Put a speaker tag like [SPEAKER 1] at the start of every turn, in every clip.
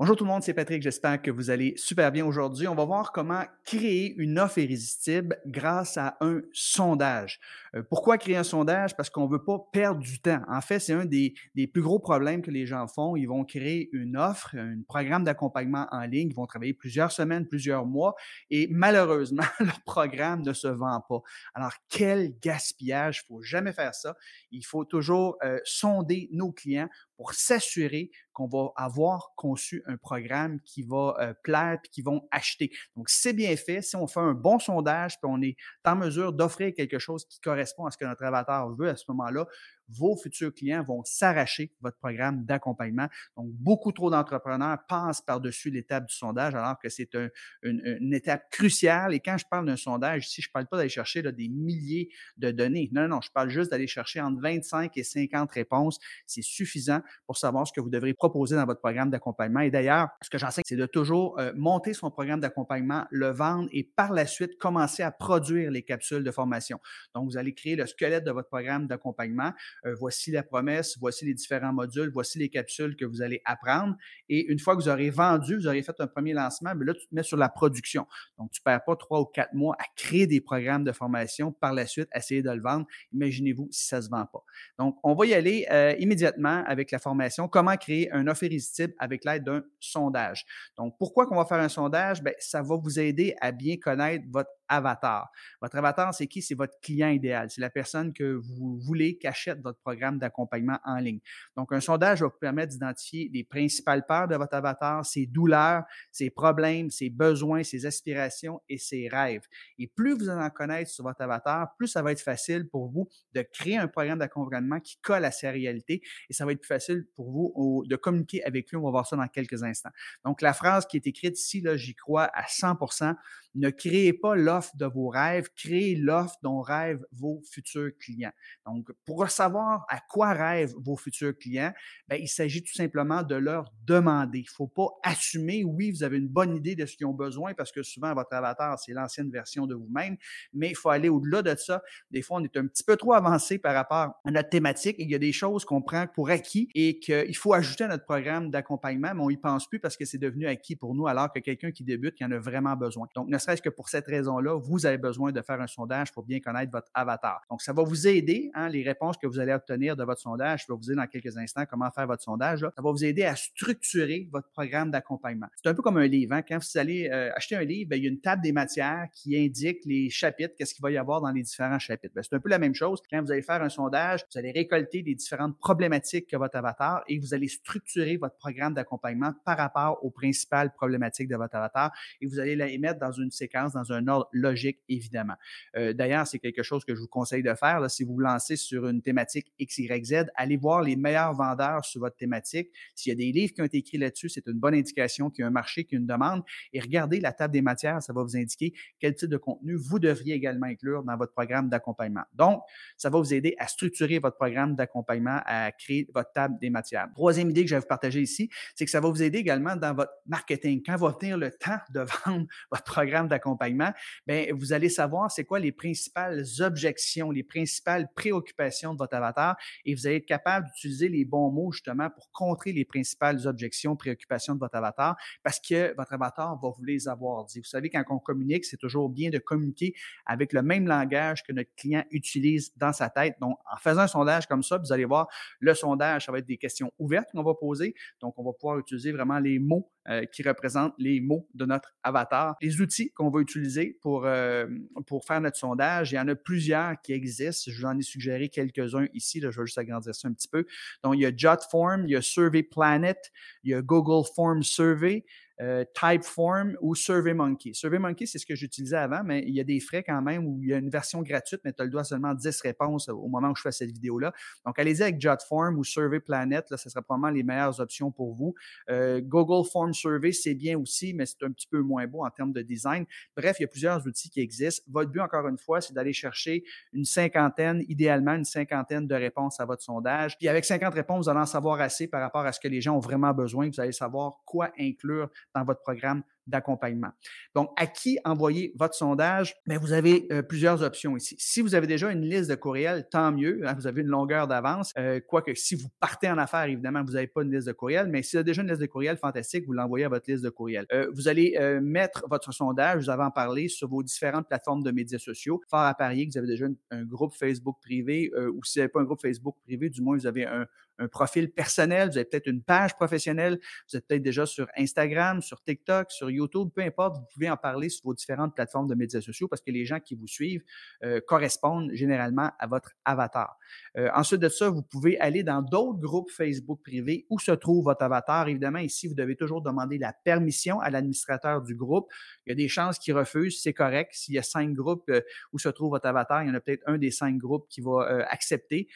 [SPEAKER 1] Bonjour tout le monde, c'est Patrick. J'espère que vous allez super bien aujourd'hui. On va voir comment créer une offre irrésistible grâce à un sondage. Euh, pourquoi créer un sondage? Parce qu'on ne veut pas perdre du temps. En fait, c'est un des, plus gros problèmes que les gens font. Ils vont créer une offre, un programme d'accompagnement en ligne. Ils vont travailler plusieurs semaines, plusieurs mois et malheureusement, leur programme ne se vend pas. Alors, quel gaspillage! Il ne faut jamais faire ça. Il faut toujours euh, sonder nos clients pour s'assurer qu'on va avoir conçu un programme qui va euh, plaire et qui vont acheter. Donc, c'est bien fait. Si on fait un bon sondage puis on est en mesure d'offrir quelque chose qui correspond à ce que notre avatar veut à ce moment-là, vos futurs clients vont s'arracher votre programme d'accompagnement. Donc, beaucoup trop d'entrepreneurs passent par-dessus l'étape du sondage alors que c'est une, étape cruciale. Et quand je parle d'un sondage, ici, je ne parle pas d'aller chercher des milliers de données. Non, non, je parle juste d'aller chercher entre 25 et 50 réponses. C'est suffisant pour savoir ce que vous devrez proposer dans votre programme d'accompagnement. Et d'ailleurs, ce que j'enseigne, c'est de toujours euh, monter son programme d'accompagnement, le vendre et par la suite commencer à produire les capsules de formation. Donc, vous allez créer le squelette de votre programme d'accompagnement. Euh, voici la promesse, voici les différents modules, voici les capsules que vous allez apprendre. Et une fois que vous aurez vendu, vous aurez fait un premier lancement, mais là, tu te mets sur la production. Donc, tu ne perds pas trois ou quatre mois à créer des programmes de formation, par la suite, essayer de le vendre. Imaginez-vous si ça ne se vend pas. Donc, on va y aller euh, immédiatement avec la formation. Comment créer un offre irrésistible avec l'aide d'un sondage. Donc, pourquoi qu'on va faire un sondage? Bien, ça va vous aider à bien connaître votre avatar. Votre avatar, c'est qui? C'est votre client idéal. C'est la personne que vous voulez qu'achète programme d'accompagnement en ligne. Donc, un sondage va vous permettre d'identifier les principales peurs de votre avatar, ses douleurs, ses problèmes, ses besoins, ses aspirations et ses rêves. Et plus vous en connaissez sur votre avatar, plus ça va être facile pour vous de créer un programme d'accompagnement qui colle à sa réalité et ça va être plus facile pour vous de communiquer avec lui. On va voir ça dans quelques instants. Donc, la phrase qui est écrite ici, là, j'y crois à 100 ne créez pas l'offre de vos rêves, créez l'offre dont rêvent vos futurs clients. Donc, pour savoir à quoi rêvent vos futurs clients, bien, il s'agit tout simplement de leur demander. Il ne faut pas assumer, oui, vous avez une bonne idée de ce qu'ils ont besoin parce que souvent, votre avatar, c'est l'ancienne version de vous-même, mais il faut aller au-delà de ça. Des fois, on est un petit peu trop avancé par rapport à notre thématique et il y a des choses qu'on prend pour acquis et qu'il faut ajouter à notre programme d'accompagnement, mais on n'y pense plus parce que c'est devenu acquis pour nous alors que quelqu'un qui débute, qui en a vraiment besoin. Donc, ne serait-ce que pour cette raison-là, vous avez besoin de faire un sondage pour bien connaître votre avatar. Donc, ça va vous aider, hein, les réponses que vous allez obtenir de votre sondage. Je vais vous dire dans quelques instants comment faire votre sondage. Ça va vous aider à structurer votre programme d'accompagnement. C'est un peu comme un livre. Hein. Quand vous allez euh, acheter un livre, ben, il y a une table des matières qui indique les chapitres, qu'est-ce qu'il va y avoir dans les différents chapitres. Ben, c'est un peu la même chose. Quand vous allez faire un sondage, vous allez récolter les différentes problématiques que votre avatar et vous allez structurer votre programme d'accompagnement par rapport aux principales problématiques de votre avatar et vous allez les mettre dans une séquence, dans un ordre logique, évidemment. Euh, d'ailleurs, c'est quelque chose que je vous conseille de faire. Si vous vous lancez sur une thématique X, Y, Z, allez voir les meilleurs vendeurs sur votre thématique. S'il y a des livres qui ont été écrits là-dessus, c'est une bonne indication qu'il y a un marché, qu'il y a une demande. Et regardez la table des matières, ça va vous indiquer quel type de contenu vous devriez également inclure dans votre programme d'accompagnement. Donc, ça va vous aider à structurer votre programme d'accompagnement, à créer votre table des matières. Troisième idée que je vais vous partager ici, c'est que ça va vous aider également dans votre marketing. Quand va venir le temps de vendre votre programme d'accompagnement, bien, vous allez savoir c'est quoi les principales objections, les principales préoccupations de votre avatar et vous allez être capable d'utiliser les bons mots justement pour contrer les principales objections, préoccupations de votre avatar parce que votre avatar va vous les avoir dit. Vous savez, quand on communique, c'est toujours bien de communiquer avec le même langage que notre client utilise dans sa tête. Donc, en faisant un sondage comme ça, vous allez voir, le sondage, ça va être des questions ouvertes qu'on va poser. Donc, on va pouvoir utiliser vraiment les mots euh, qui représentent les mots de notre avatar. Les outils qu'on va utiliser pour, euh, pour faire notre sondage, il y en a plusieurs qui existent. Je vous en ai suggéré quelques-uns ici. Je vais juste agrandir ça un petit peu. Donc, il y a JotForm, il y a Survey Planet, il y a Google Form Survey. Euh, Typeform ou SurveyMonkey. SurveyMonkey, c'est ce que j'utilisais avant, mais il y a des frais quand même où il y a une version gratuite, mais tu le droit seulement 10 réponses au moment où je fais cette vidéo-là. Donc, allez-y avec JotForm ou SurveyPlanet, là, ce sera probablement les meilleures options pour vous. Euh, Google Form Survey, c'est bien aussi, mais c'est un petit peu moins beau en termes de design. Bref, il y a plusieurs outils qui existent. Votre but, encore une fois, c'est d'aller chercher une cinquantaine, idéalement une cinquantaine de réponses à votre sondage. Puis avec 50 réponses, vous allez en savoir assez par rapport à ce que les gens ont vraiment besoin. Vous allez savoir quoi inclure dans votre programme d'accompagnement. Donc, à qui envoyer votre sondage? Bien, vous avez euh, plusieurs options ici. Si vous avez déjà une liste de courriels, tant mieux. Hein, vous avez une longueur d'avance. Euh, quoique, si vous partez en affaires, évidemment, vous n'avez pas une liste de courriels. Mais si vous avez déjà une liste de courriels, fantastique, vous l'envoyez à votre liste de courriels. Euh, vous allez mettre votre sondage, vous avez en parlé, sur vos différentes plateformes de médias sociaux. Fort à parier que vous avez déjà un, groupe Facebook privé ou si vous n'avez pas un groupe Facebook privé, du moins, vous avez un, un profil personnel, vous avez peut-être une page professionnelle, vous êtes peut-être déjà sur Instagram, sur TikTok, sur YouTube, peu importe, vous pouvez en parler sur vos différentes plateformes de médias sociaux parce que les gens qui vous suivent euh, correspondent généralement à votre avatar. Euh, ensuite de ça, vous pouvez aller dans d'autres groupes Facebook privés où se trouve votre avatar. Évidemment, ici, vous devez toujours demander la permission à l'administrateur du groupe. Il y a des chances qu'il refuse, c'est correct. S'il y a cinq groupes euh, où se trouve votre avatar, il y en a peut-être un des cinq groupes qui va accepter.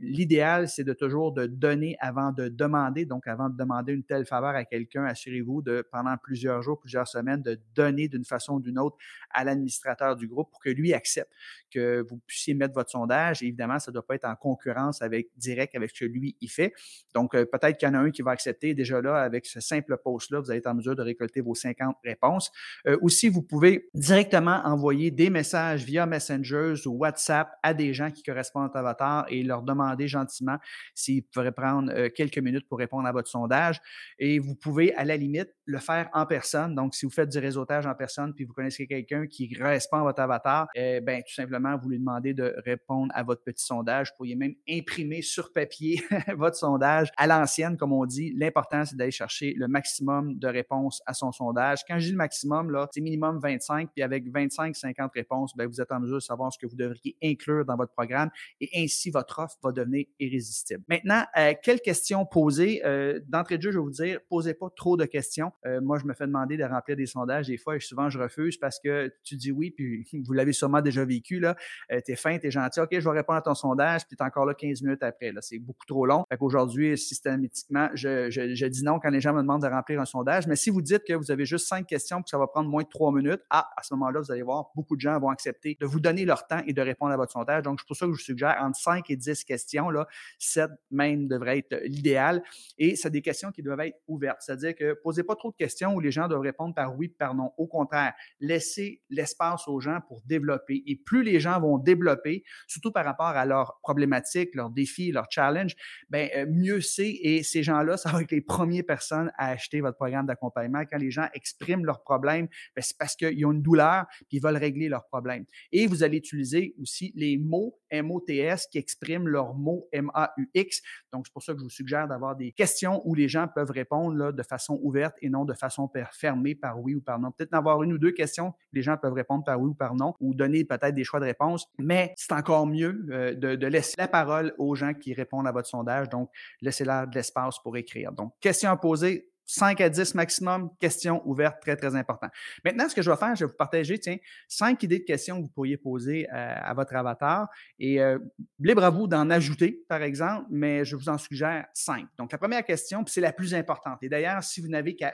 [SPEAKER 1] L'idéal, c'est de toujours de donner avant de demander. Donc, avant de demander une telle faveur à quelqu'un, assurez-vous de, pendant plusieurs jours, plusieurs semaines, de donner d'une façon ou d'une autre à l'administrateur du groupe pour que lui accepte que vous puissiez mettre votre sondage. évidemment, ça ne doit pas être en concurrence avec direct avec ce que lui, il fait. Donc, euh, peut-être qu'il y en a un qui va accepter. Déjà là, avec ce simple post-là, vous allez être en mesure de récolter vos 50 réponses. Euh, aussi, vous pouvez directement envoyer des messages via Messengers ou WhatsApp à des gens qui correspondent à votre avatar et leur demander gentiment s'ils pourrait prendre euh, quelques minutes pour répondre à votre sondage. Et vous pouvez, à la limite, le faire en personne. Donc, si vous faites du réseautage en personne, puis vous connaissez quelqu'un qui correspond à votre avatar, eh ben, tout simplement, vous lui demandez de répondre à votre petit sondage. Vous pourriez même imprimer sur papier votre sondage à l'ancienne, comme on dit. L'important, c'est d'aller chercher le maximum de réponses à son sondage. Quand je dis le maximum, là, c'est minimum 25, puis avec 25-50 réponses, ben, vous êtes en mesure de savoir ce que vous devriez inclure dans votre programme et ainsi votre offre va devenir irrésistible. Maintenant, euh, quelles questions poser? Euh, d'entrée de jeu, je vais vous dire, posez pas trop de questions. Euh, moi, je me fais demander de remplir des sondages des fois et souvent je refuse parce que tu dis oui, puis vous l'avez sûrement déjà vécu, là. tu es fin, tu es gentil, OK, je vais répondre à ton sondage, puis tu es encore là 15 minutes après. Là. C'est beaucoup trop long. Fait qu'aujourd'hui, systématiquement, je, dis non quand les gens me demandent de remplir un sondage. Mais si vous dites que vous avez juste cinq questions, puis ça va prendre moins de trois minutes, ah, à ce moment-là, vous allez voir, beaucoup de gens vont accepter de vous donner leur temps et de répondre à votre sondage. Donc, c'est pour ça que je vous suggère entre 5 et 10 questions, là, 7 même devrait être l'idéal. Et c'est des questions qui doivent être ouvertes. C'est-à-dire que posez pas trop de questions où les gens doivent répondre par oui, par non. Au contraire, laissez l'espace aux gens pour développer. Et plus les gens vont développer, surtout par rapport à leurs problématiques, leurs défis, leurs challenges, ben euh, mieux c'est. Et ces gens-là, ça va être les premières personnes à acheter votre programme d'accompagnement. Quand les gens expriment leurs problèmes, ben, c'est parce qu'ils ont une douleur puis ils veulent régler leurs problèmes. Et vous allez utiliser aussi les mots MOTS qui expriment leurs mots M-A-U-X. Donc, c'est pour ça que je vous suggère d'avoir des questions où les gens peuvent répondre là, de façon ouverte et non de façon fermée par oui ou par non. Peut-être d'avoir une ou deux questions, les gens peuvent répondre par oui ou par non ou donner peut-être des choix de réponse, mais c'est encore mieux euh, de, laisser la parole aux gens qui répondent à votre sondage. Donc, laissez-leur de l'espace pour écrire. Donc, questions à poser, 5 à 10 maximum, questions ouvertes, très, très important. Maintenant, ce que je vais faire, je vais vous partager, tiens, 5 idées de questions que vous pourriez poser à votre avatar et euh, libre à vous d'en ajouter, par exemple, mais je vous en suggère 5. Donc, la première question, c'est la plus importante. Et d'ailleurs, si vous n'avez qu'à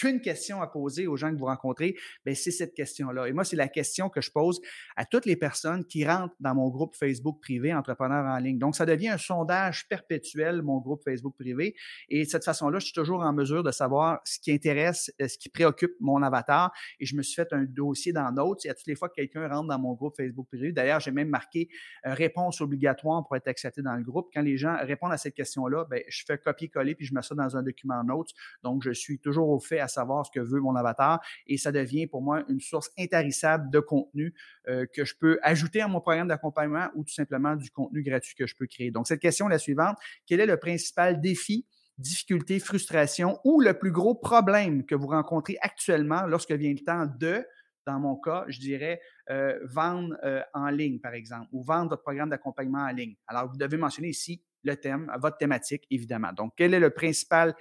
[SPEAKER 1] qu'une question à poser aux gens que vous rencontrez, ben c'est cette question-là. Et moi, c'est la question que je pose à toutes les personnes qui rentrent dans mon groupe Facebook privé Entrepreneurs en ligne. Donc, ça devient un sondage perpétuel, mon groupe Facebook privé. Et de cette façon-là, je suis toujours en mesure de savoir ce qui intéresse, euh, ce qui préoccupe mon avatar. Et je me suis fait un dossier dans Notes. Et à toutes les fois que quelqu'un rentre dans mon groupe Facebook privé, d'ailleurs, j'ai même marqué euh, réponse obligatoire pour être accepté dans le groupe. Quand les gens répondent à cette question-là, ben, je fais copier-coller puis je mets ça dans un document Notes. Donc, je suis toujours au fait à savoir ce que veut mon avatar et ça devient pour moi une source intarissable de contenu euh, que je peux ajouter à mon programme d'accompagnement ou tout simplement du contenu gratuit que je peux créer. Donc, cette question est la suivante. Quel est le principal défi difficulté, frustration ou le plus gros problème que vous rencontrez actuellement lorsque vient le temps de, dans mon cas, je dirais, euh, vendre euh, en ligne, par exemple, ou vendre votre programme d'accompagnement en ligne? Alors, vous devez mentionner ici le thème, votre thématique, évidemment. Donc, quel est le principal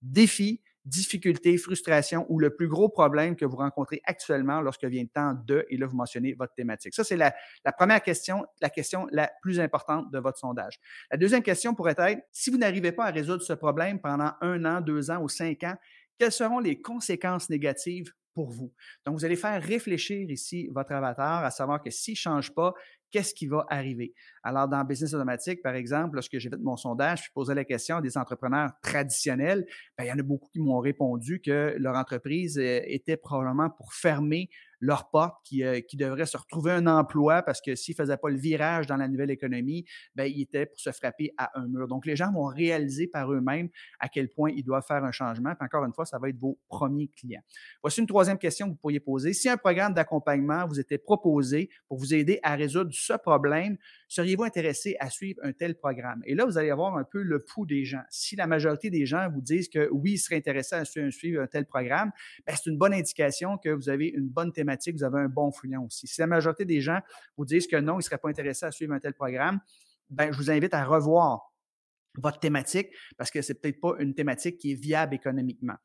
[SPEAKER 1] défi, difficulté, frustration ou le plus gros problème que vous rencontrez actuellement lorsque vient le temps de, et là, vous mentionnez votre thématique. Ça, c'est la, première question, la question la plus importante de votre sondage. La deuxième question pourrait être, si vous n'arrivez pas à résoudre ce problème pendant un an, deux ans ou cinq ans, quelles seront les conséquences négatives pour vous. Donc, vous allez faire réfléchir ici votre avatar à savoir que s'il ne change pas, qu'est-ce qui va arriver? Alors, dans Business Automatique, par exemple, lorsque j'ai fait mon sondage, je posais la question à des entrepreneurs traditionnels, bien, il y en a beaucoup qui m'ont répondu que leur entreprise euh, était probablement pour fermer leur porte, qui, euh, qui devraient se retrouver un emploi parce que s'ils ne faisaient pas le virage dans la nouvelle économie, bien, ils étaient pour se frapper à un mur. Donc, les gens vont réaliser par eux-mêmes à quel point ils doivent faire un changement. Puis encore une fois, ça va être vos premiers clients. Voici une troisième question que vous pourriez poser. Si un programme d'accompagnement vous était proposé pour vous aider à résoudre ce problème, seriez-vous intéressé à suivre un tel programme? Et là, vous allez avoir un peu le pouls des gens. Si la majorité des gens vous disent que oui, ils seraient intéressés à suivre un tel programme, ben, c'est une bonne indication que vous avez une bonne thématique, vous avez un bon fouillon aussi. Si la majorité des gens vous disent que non, ils ne seraient pas intéressés à suivre un tel programme, ben, je vous invite à revoir votre thématique parce que c'est peut-être pas une thématique qui est viable économiquement.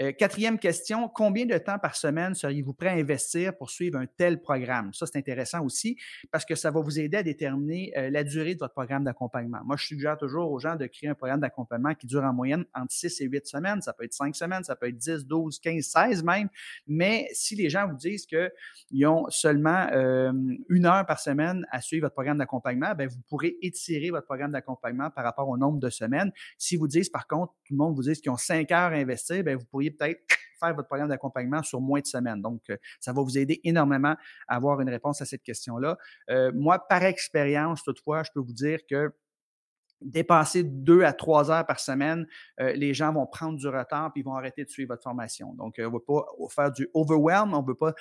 [SPEAKER 1] Euh, quatrième question, combien de temps par semaine seriez-vous prêt à investir pour suivre un tel programme? Ça, c'est intéressant aussi parce que ça va vous aider à déterminer euh, la durée de votre programme d'accompagnement. Moi, je suggère toujours aux gens de créer un programme d'accompagnement qui dure en moyenne entre 6 et 8 semaines. Ça peut être 5 semaines, ça peut être 10, 12, 15, 16 même. Mais si les gens vous disent qu'ils ont seulement euh, une heure par semaine à suivre votre programme d'accompagnement, ben, vous pourrez étirer votre programme d'accompagnement par rapport au nombre de semaines. Si vous disent, par contre, tout le monde vous dit qu'ils ont 5 heures à investir, ben, vous pourriez peut-être faire votre programme d'accompagnement sur moins de semaines. Donc, euh, ça va vous aider énormément à avoir une réponse à cette question-là. Euh, moi, par expérience, toutefois, je peux vous dire que dépasser deux à trois heures par semaine, euh, les gens vont prendre du retard puis ils vont arrêter de suivre votre formation. Donc, on ne veut pas faire du overwhelm, on ne veut pas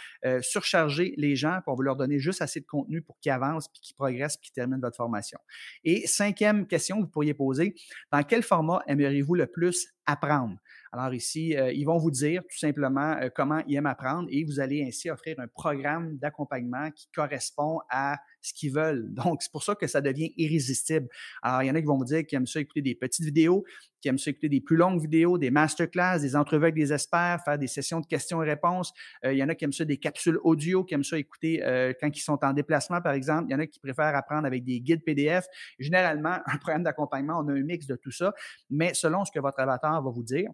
[SPEAKER 1] surcharger les gens, puis on veut leur donner juste assez de contenu pour qu'ils avancent, puis qu'ils progressent, puis qu'ils terminent votre formation. Et cinquième question que vous pourriez poser, dans quel format aimeriez-vous le plus apprendre? Alors ici, euh, ils vont vous dire tout simplement euh, comment ils aiment apprendre et vous allez ainsi offrir un programme d'accompagnement qui correspond à ce qu'ils veulent. Donc, c'est pour ça que ça devient irrésistible. Alors, il y en a qui vont vous dire qu'ils aiment ça écouter des petites vidéos, qui aiment ça écouter des plus longues vidéos, des masterclass, des entrevues avec des experts, faire des sessions de questions et réponses. Euh, il y en a qui aiment ça des capsules audio, qui aiment ça écouter quand ils sont en déplacement, par exemple. Il y en a qui préfèrent apprendre avec des guides PDF. Généralement, un programme d'accompagnement, on a un mix de tout ça, mais selon ce que votre avatar va vous dire,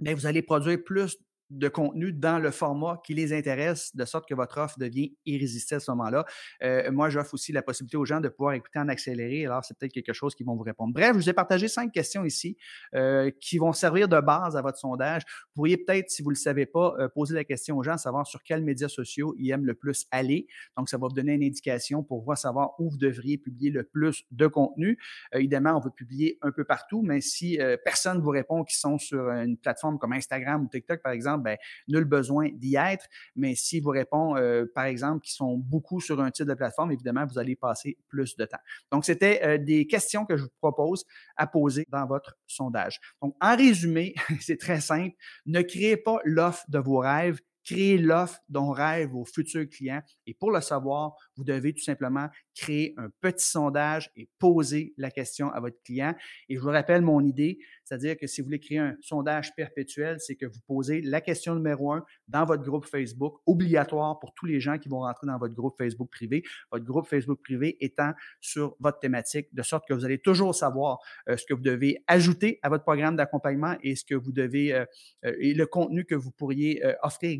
[SPEAKER 1] mais vous allez produire plus de contenu dans le format qui les intéresse, de sorte que votre offre devient irrésistible à ce moment-là. Euh, moi, j'offre aussi la possibilité aux gens de pouvoir écouter en accéléré. Alors, c'est peut-être quelque chose qui vont vous répondre. Bref, je vous ai partagé cinq questions ici euh, qui vont servir de base à votre sondage. Vous pourriez peut-être, si vous ne le savez pas, euh, poser la question aux gens, savoir sur quels médias sociaux ils aiment le plus aller. Donc, ça va vous donner une indication pour voir savoir où vous devriez publier le plus de contenu. évidemment, on veut publier un peu partout, mais si personne ne vous répond qui sont sur une plateforme comme Instagram ou TikTok, par exemple, ben, nul besoin d'y être. Mais si vous répond, euh, par exemple, qui sont beaucoup sur un type de plateforme, évidemment, vous allez passer plus de temps. Donc, c'était euh, des questions que je vous propose à poser dans votre sondage. Donc, en résumé, c'est très simple. Ne créez pas l'offre de vos rêves, créez l'offre dont rêvent vos futurs clients. Et pour le savoir, vous devez tout simplement créer un petit sondage et poser la question à votre client. Et je vous rappelle mon idée, c'est-à-dire que si vous voulez créer un sondage perpétuel, c'est que vous posez la question numéro un dans votre groupe Facebook, obligatoire pour tous les gens qui vont rentrer dans votre groupe Facebook privé. Votre groupe Facebook privé étant sur votre thématique, de sorte que vous allez toujours savoir euh, ce que vous devez ajouter à votre programme d'accompagnement et ce que vous devez euh, euh, et le contenu que vous pourriez offrir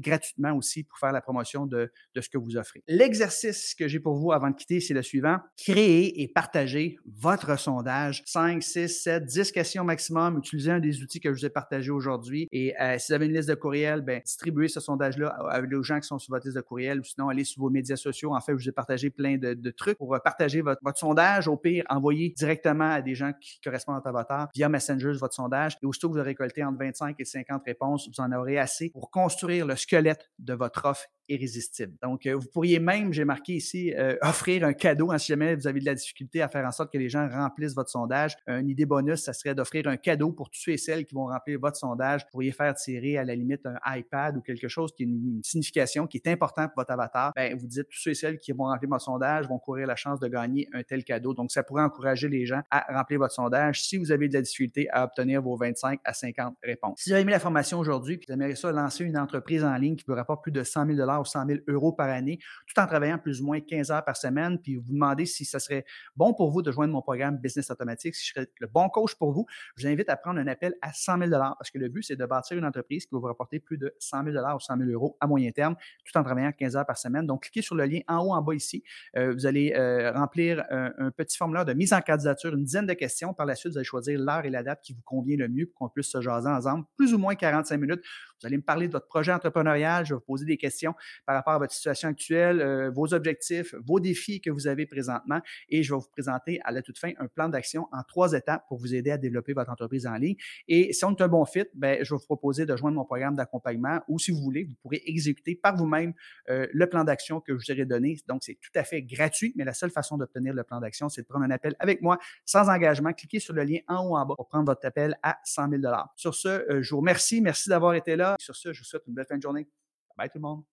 [SPEAKER 1] aussi pour faire la promotion de, de ce que vous offrez. L'exercice que j'ai pour vous avant de quitter, c'est le suivant. Créer et partager votre sondage. 5, 6, 7, 10 questions maximum. Utilisez un des outils que je vous ai partagé aujourd'hui. Et euh, si vous avez une liste de courriels, ben, distribuez ce sondage-là aux gens qui sont sur votre liste de courriels ou sinon allez sur vos médias sociaux. En fait, je vous ai partagé plein de, trucs pour euh, partager votre, sondage. Au pire, envoyez directement à des gens qui correspondent à votre avatar via Messenger votre sondage. Et aussitôt que vous avez récolté entre 25 et 50 réponses, vous en aurez assez pour construire le squelette de votre offre irrésistible. Donc, euh, vous pourriez même, j'ai marqué ici, euh, offrir un cadeau hein, si jamais vous avez de la difficulté à faire en sorte que les gens remplissent votre sondage. Une idée bonus, ça serait d'offrir un cadeau pour tous ceux et celles qui vont remplir votre sondage. Vous pourriez faire tirer à la limite un iPad ou quelque chose qui a une, signification qui est important pour votre avatar. Ben, vous dites tous ceux et celles qui vont remplir mon sondage vont courir la chance de gagner un tel cadeau. Donc, ça pourrait encourager les gens à remplir votre sondage si vous avez de la difficulté à obtenir vos 25 à 50 réponses. Si vous avez aimé la formation aujourd'hui, puis vous aimeriez ça lancer une entreprise en ligne qui vous rapporte plus de 100 000 ou 100 000 euros par année, tout en travaillant plus ou moins 15 heures par semaine. Puis vous demandez si ça serait bon pour vous de joindre mon programme Business Automatique, si je serais le bon coach pour vous. Je vous invite à prendre un appel à 100 000 parce que le but, c'est de bâtir une entreprise qui va vous rapporter plus de 100 000 ou 100 000 euros à moyen terme, tout en travaillant 15 heures par semaine. Donc, cliquez sur le lien en haut, en bas ici. Euh, vous allez euh, remplir un, un, petit formulaire de mise en candidature, une dizaine de questions. Par la suite, vous allez choisir l'heure et la date qui vous convient le mieux pour qu'on puisse se jaser ensemble, plus ou moins 45 minutes. Vous allez me parler de votre projet entrepreneurial. Je vais vous poser des questions par rapport à votre situation actuelle, euh, vos objectifs, vos défis que vous avez présentement. Et je vais vous présenter à la toute fin un plan d'action en trois étapes pour vous aider à développer votre entreprise en ligne. Et si on est un bon fit, ben, je vais vous proposer de joindre mon programme d'accompagnement ou si vous voulez, vous pourrez exécuter par vous-même euh, le plan d'action que je vous aurai donné. Donc, c'est tout à fait gratuit, mais la seule façon d'obtenir le plan d'action, c'est de prendre un appel avec moi sans engagement. Cliquez sur le lien en haut en bas pour prendre votre appel à 100 000 Sur ce, euh, je vous remercie. Merci d'avoir été là. Sur ce, je vous souhaite une belle fin de journée. Bye tout le monde.